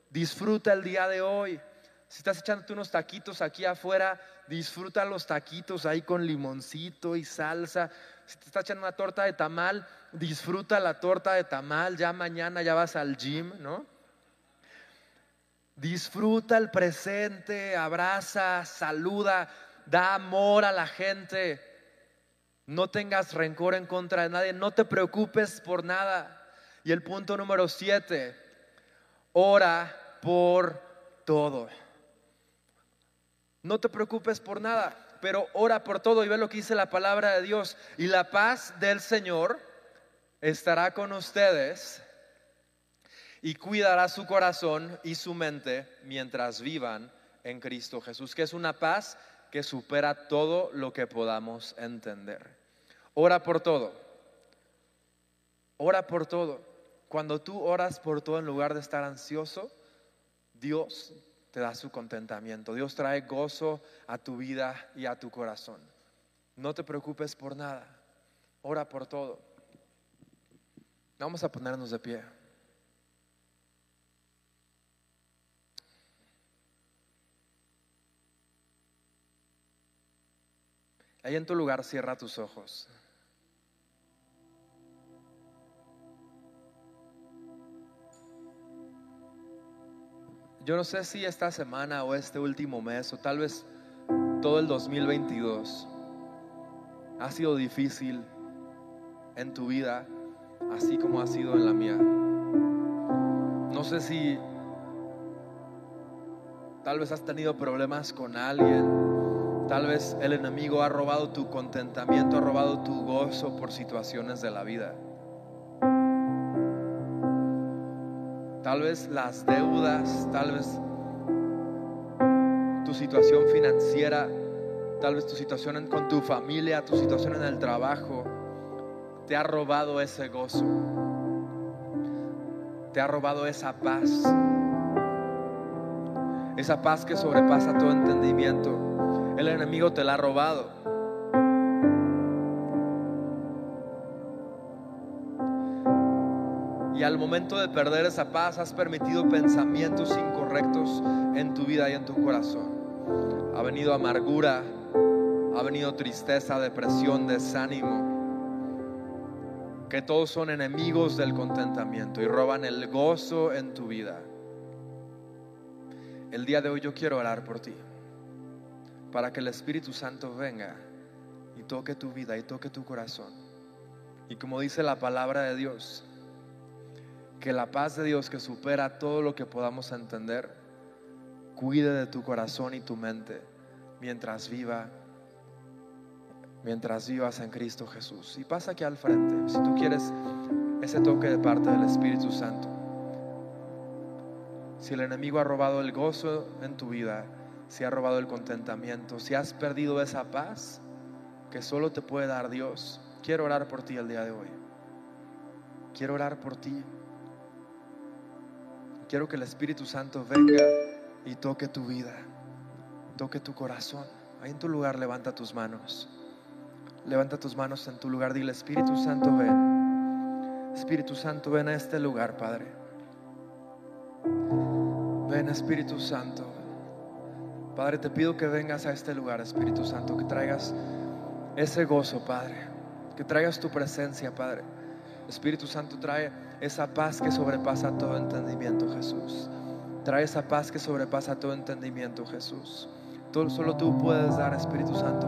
Speaker 2: Disfruta el día de hoy. Si estás echándote unos taquitos aquí afuera, disfruta los taquitos ahí con limoncito y salsa. Si te estás echando una torta de tamal, disfruta la torta de tamal. Ya mañana ya vas al gym, ¿no? Disfruta el presente, abraza, saluda, da amor a la gente. No tengas rencor en contra de nadie, no te preocupes por nada. Y el punto número siete, ora por todo. No te preocupes por nada, pero ora por todo y ve lo que dice la palabra de Dios. Y la paz del Señor estará con ustedes y cuidará su corazón y su mente mientras vivan en Cristo Jesús, que es una paz que supera todo lo que podamos entender. Ora por todo. Ora por todo. Cuando tú oras por todo en lugar de estar ansioso, Dios te da su contentamiento. Dios trae gozo a tu vida y a tu corazón. No te preocupes por nada. Ora por todo. Vamos a ponernos de pie. Ahí en tu lugar cierra tus ojos. Yo no sé si esta semana o este último mes o tal vez todo el 2022 ha sido difícil en tu vida, así como ha sido en la mía. No sé si tal vez has tenido problemas con alguien Tal vez el enemigo ha robado tu contentamiento, ha robado tu gozo por situaciones de la vida. Tal vez las deudas, tal vez tu situación financiera, tal vez tu situación con tu familia, tu situación en el trabajo, te ha robado ese gozo, te ha robado esa paz, esa paz que sobrepasa todo entendimiento el enemigo te la ha robado. Y al momento de perder esa paz has permitido pensamientos incorrectos en tu vida y en tu corazón. Ha venido amargura, ha venido tristeza, depresión, desánimo. Que todos son enemigos del contentamiento y roban el gozo en tu vida. El día de hoy yo quiero orar por ti para que el Espíritu Santo venga y toque tu vida y toque tu corazón. Y como dice la palabra de Dios, que la paz de Dios que supera todo lo que podamos entender, cuide de tu corazón y tu mente mientras viva mientras vivas en Cristo Jesús. Y pasa aquí al frente, si tú quieres ese toque de parte del Espíritu Santo. Si el enemigo ha robado el gozo en tu vida, si ha robado el contentamiento, si has perdido esa paz que solo te puede dar Dios, quiero orar por ti el día de hoy. Quiero orar por ti. Quiero que el Espíritu Santo venga y toque tu vida, toque tu corazón. Ahí en tu lugar levanta tus manos. Levanta tus manos en tu lugar. Dile, Espíritu Santo, ven. Espíritu Santo, ven a este lugar, Padre. Ven, Espíritu Santo. Padre, te pido que vengas a este lugar, Espíritu Santo, que traigas ese gozo, Padre. Que traigas tu presencia, Padre. Espíritu Santo, trae esa paz que sobrepasa todo entendimiento, Jesús. Trae esa paz que sobrepasa todo entendimiento, Jesús. solo tú puedes dar, Espíritu Santo.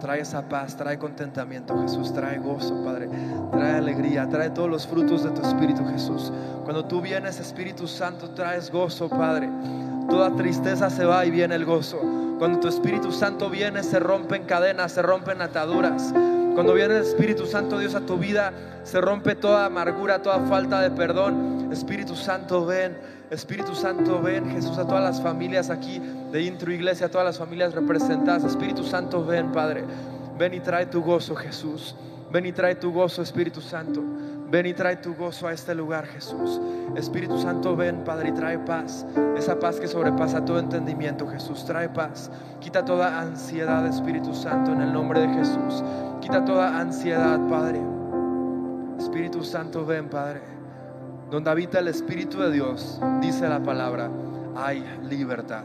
Speaker 2: Trae esa paz, trae contentamiento, Jesús. Trae gozo, Padre. Trae alegría, trae todos los frutos de tu Espíritu, Jesús. Cuando tú vienes, Espíritu Santo, traes gozo, Padre. Toda tristeza se va y viene el gozo. Cuando tu Espíritu Santo viene, se rompen cadenas, se rompen ataduras. Cuando viene el Espíritu Santo Dios a tu vida, se rompe toda amargura, toda falta de perdón. Espíritu Santo, ven. Espíritu Santo, ven. Jesús, a todas las familias aquí de Intro Iglesia, a todas las familias representadas. Espíritu Santo, ven, Padre. Ven y trae tu gozo, Jesús. Ven y trae tu gozo, Espíritu Santo. Ven y trae tu gozo a este lugar, Jesús. Espíritu Santo, ven, Padre, y trae paz. Esa paz que sobrepasa todo entendimiento, Jesús. Trae paz. Quita toda ansiedad, Espíritu Santo, en el nombre de Jesús. Quita toda ansiedad, Padre. Espíritu Santo, ven, Padre. Donde habita el Espíritu de Dios, dice la palabra, hay libertad.